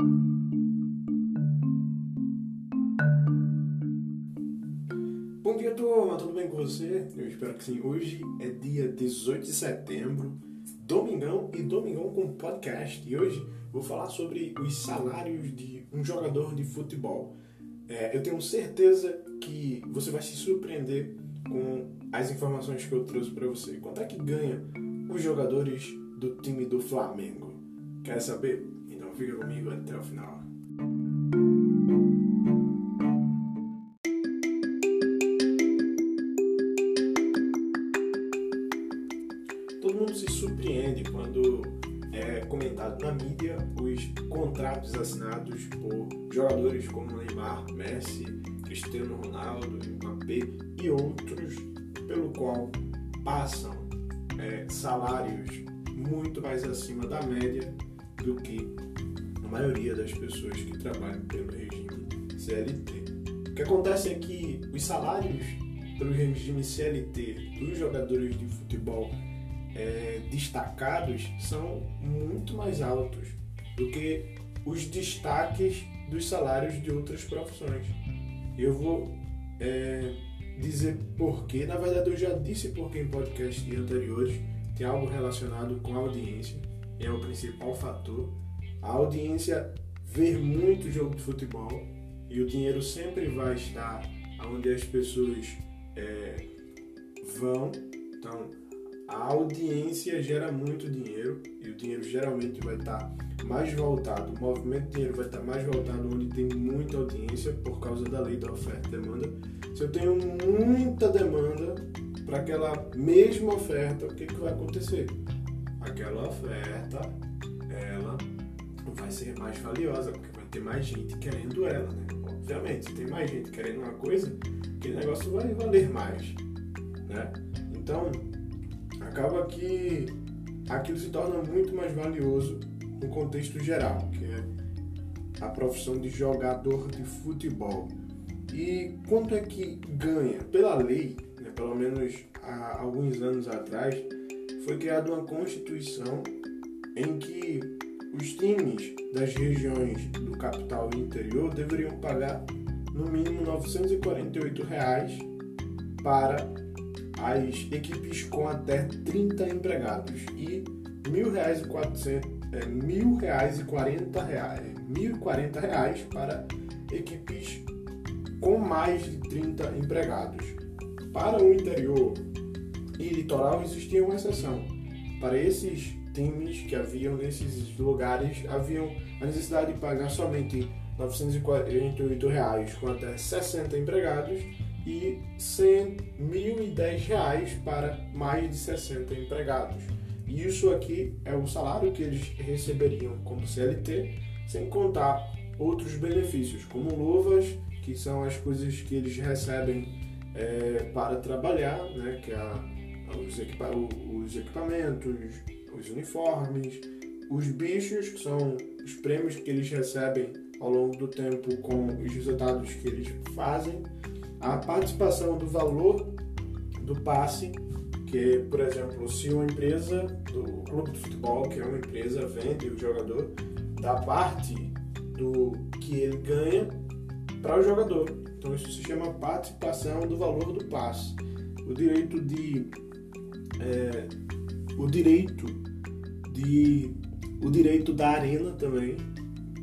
Bom dia, turma, tudo bem com você? Eu espero que sim. Hoje é dia 18 de setembro, domingão e domingão com podcast. E hoje vou falar sobre os salários de um jogador de futebol. É, eu tenho certeza que você vai se surpreender com as informações que eu trouxe para você. Quanto é que ganha os jogadores do time do Flamengo? Quer saber? Fica comigo até o final. Todo mundo se surpreende quando é comentado na mídia os contratos assinados por jogadores como Neymar, Messi, Cristiano Ronaldo, Mbappé e outros, pelo qual passam é, salários muito mais acima da média do que maioria das pessoas que trabalham pelo regime CLT. O que acontece é que os salários pelo regime CLT dos jogadores de futebol é, destacados são muito mais altos do que os destaques dos salários de outras profissões. Eu vou é, dizer porquê, na verdade eu já disse porquê em podcasts anteriores, tem algo relacionado com a audiência, é o principal fator. A audiência vê muito jogo de futebol e o dinheiro sempre vai estar onde as pessoas é, vão. Então, a audiência gera muito dinheiro e o dinheiro geralmente vai estar mais voltado, o movimento de dinheiro vai estar mais voltado onde tem muita audiência por causa da lei da oferta e demanda. Se eu tenho muita demanda para aquela mesma oferta, o que, que vai acontecer? Aquela oferta, ela vai ser mais valiosa, porque vai ter mais gente querendo ela, né? Obviamente, se tem mais gente querendo uma coisa, aquele negócio vai valer mais, né? Então, acaba que aquilo se torna muito mais valioso no contexto geral, que é a profissão de jogador de futebol. E quanto é que ganha? Pela lei, né, pelo menos há alguns anos atrás, foi criada uma constituição em que os times das regiões do capital e interior deveriam pagar no mínimo 948 reais para as equipes com até 30 empregados e 1.040 reais, R$ reais para equipes com mais de 30 empregados. Para o interior e litoral existia uma exceção. Para esses times que haviam nesses lugares, haviam a necessidade de pagar somente 948 reais com até 60 empregados e R$ 1.010 para mais de 60 empregados. E isso aqui é o salário que eles receberiam como CLT, sem contar outros benefícios, como luvas, que são as coisas que eles recebem é, para trabalhar, né, que é os, equipa os equipamentos, os uniformes, os bichos, que são os prêmios que eles recebem ao longo do tempo com os resultados que eles fazem, a participação do valor do passe, que, por exemplo, se uma empresa do clube de futebol, que é uma empresa, vende o jogador, dá parte do que ele ganha para o jogador. Então isso se chama participação do valor do passe. O direito de é, o direito de o direito da arena também,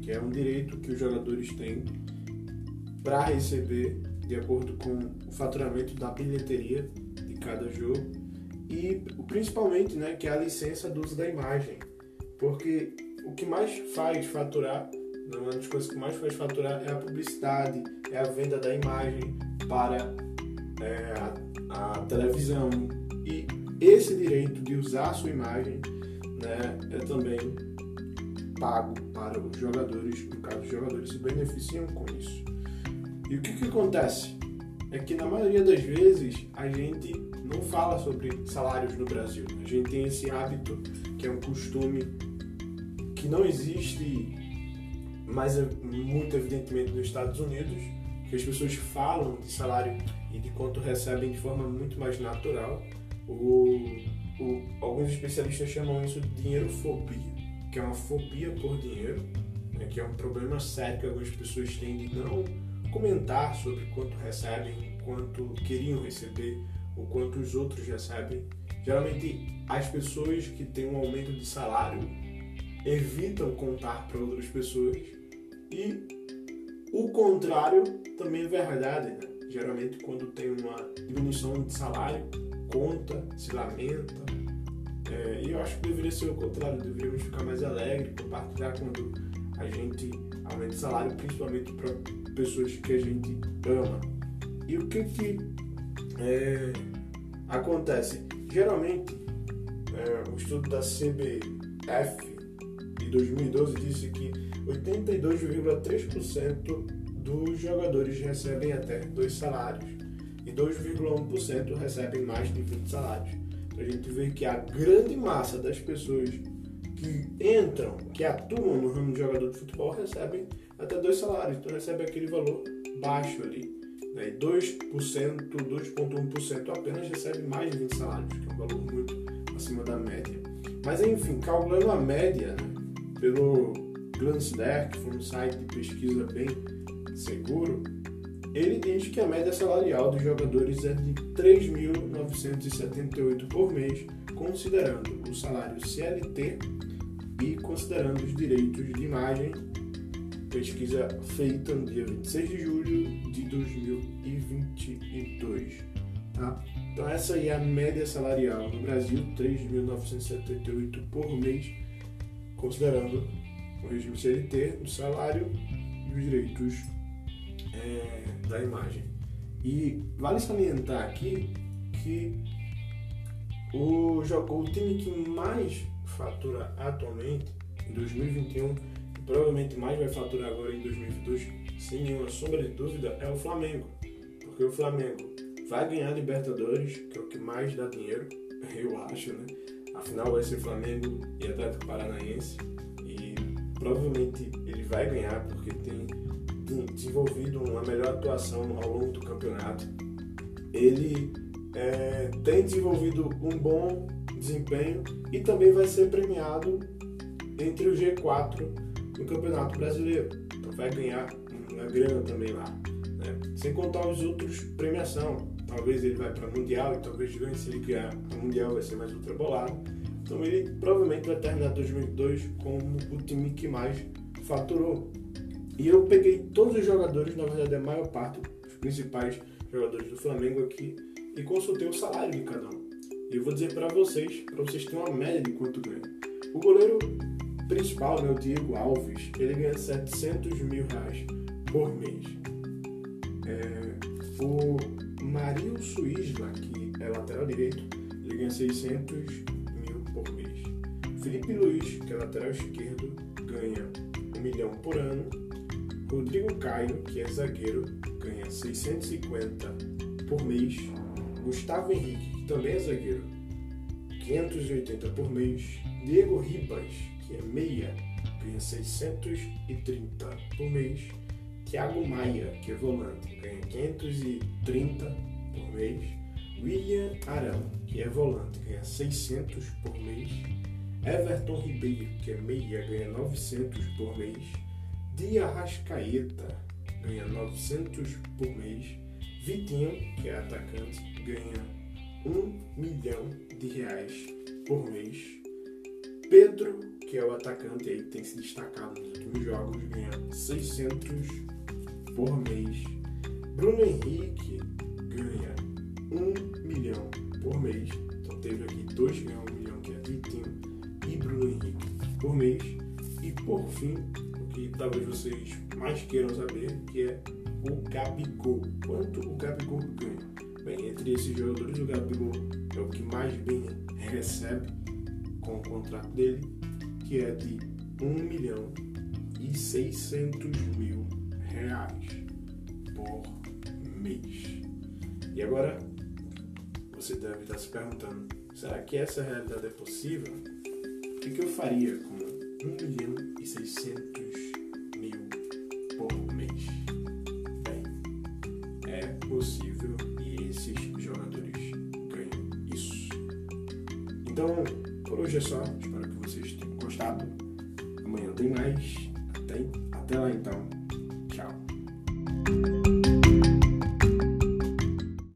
que é um direito que os jogadores têm para receber de acordo com o faturamento da bilheteria de cada jogo e principalmente, né, que é a licença do uso da imagem, porque o que mais faz faturar, uma das coisas que mais faz faturar é a publicidade, é a venda da imagem para é, a, a televisão e esse direito de usar a sua imagem né, é também pago para os jogadores, no caso os jogadores se beneficiam com isso. E o que, que acontece? É que na maioria das vezes a gente não fala sobre salários no Brasil. A gente tem esse hábito, que é um costume que não existe, mas é muito evidentemente nos Estados Unidos, que as pessoas falam de salário e de quanto recebem de forma muito mais natural. O, o, alguns especialistas chamam isso de dinheirofobia, que é uma fobia por dinheiro. Né? que é um problema sério que algumas pessoas têm de não comentar sobre quanto recebem, quanto queriam receber, o quanto os outros recebem. Geralmente, as pessoas que têm um aumento de salário evitam contar para outras pessoas e o contrário também é verdade. Né? Geralmente, quando tem uma diminuição de salário, conta, se lamenta. É, e eu acho que deveria ser o contrário, deveríamos ficar mais alegres, compartilhar quando a gente aumenta o salário, principalmente para pessoas que a gente ama. E o que que é, acontece? Geralmente, é, o estudo da CBF de 2012 disse que 82,3% dos jogadores recebem até dois salários e 2,1% recebem mais de 20 salários. Então a gente vê que a grande massa das pessoas que entram, que atuam no ramo de jogador de futebol, recebem até dois salários, então recebe aquele valor baixo ali. Né? 2%, 2,1% apenas recebe mais de 20 salários, que é um valor muito acima da média. Mas enfim, calculando a média né, pelo Glansder, que foi um site de pesquisa bem seguro, ele diz que a média salarial dos jogadores é de 3.978 por mês, considerando o salário CLT e considerando os direitos de imagem, pesquisa feita no dia 26 de julho de 2022. Tá? Então essa aí é a média salarial no Brasil, 3.978 por mês, considerando o regime CLT, o salário e os direitos é, da imagem. E vale salientar aqui que o, o time que mais fatura atualmente em 2021 e provavelmente mais vai faturar agora em 2022, sem nenhuma sombra de dúvida, é o Flamengo. Porque o Flamengo vai ganhar Libertadores, que é o que mais dá dinheiro, eu acho, né? Afinal vai ser Flamengo e Atlético Paranaense e provavelmente ele vai ganhar porque tem desenvolvido uma melhor atuação ao longo do campeonato. Ele é, tem desenvolvido um bom desempenho e também vai ser premiado entre o G4 no Campeonato Brasileiro. Então vai ganhar uma grana também lá. Né? Sem contar os outros premiação. Talvez ele vai para Mundial e talvez ganhe se ele ganhar a Mundial vai ser mais ultra bolado. Então ele provavelmente vai terminar 2022 como o time que mais faturou. E eu peguei todos os jogadores, na verdade a maior parte, os principais jogadores do Flamengo aqui, e consultei o salário de cada um. E eu vou dizer para vocês, para vocês terem uma média de quanto ganha. O goleiro principal, né, o Diego Alves, ele ganha 700 mil reais por mês. É, o Marilson Isla, que é lateral direito, ele ganha 600 mil por mês. Felipe Luiz, que é lateral esquerdo, ganha 1 milhão por ano. Rodrigo Caio, que é zagueiro, ganha 650 por mês. Gustavo Henrique, também é zagueiro, 580 por mês. Diego Ribas, que é meia, ganha 630 por mês. Thiago Maia, que é volante, ganha 530 por mês. William Arão, que é volante, ganha 600 por mês. Everton Ribeiro, que é meia, ganha 900 por mês. Dia Rascaeta, ganha 900 por mês. Vitinho, que é atacante, ganha um milhão de reais por mês. Pedro, que é o atacante aí tem se destacado nos últimos jogos, ganha 600 por mês. Bruno Henrique ganha 1 milhão por mês. Então teve aqui dois ganham 1 milhão, que é Vitinho e Bruno Henrique por mês. E por fim, que talvez vocês mais queiram saber, que é o Gabigol. Quanto o Gabigol ganha? Bem, entre esses jogadores, o Gabigol é o que mais bem recebe com o contrato dele, que é de 1 milhão e 600 mil reais por mês. E agora, você deve estar se perguntando, será que essa realidade é possível? O que, eu faria com 1 milhão e 600 é possível esses jogadores ganham isso. Então, por hoje é só. Espero que vocês tenham gostado. Amanhã tem mais. Até então. Então,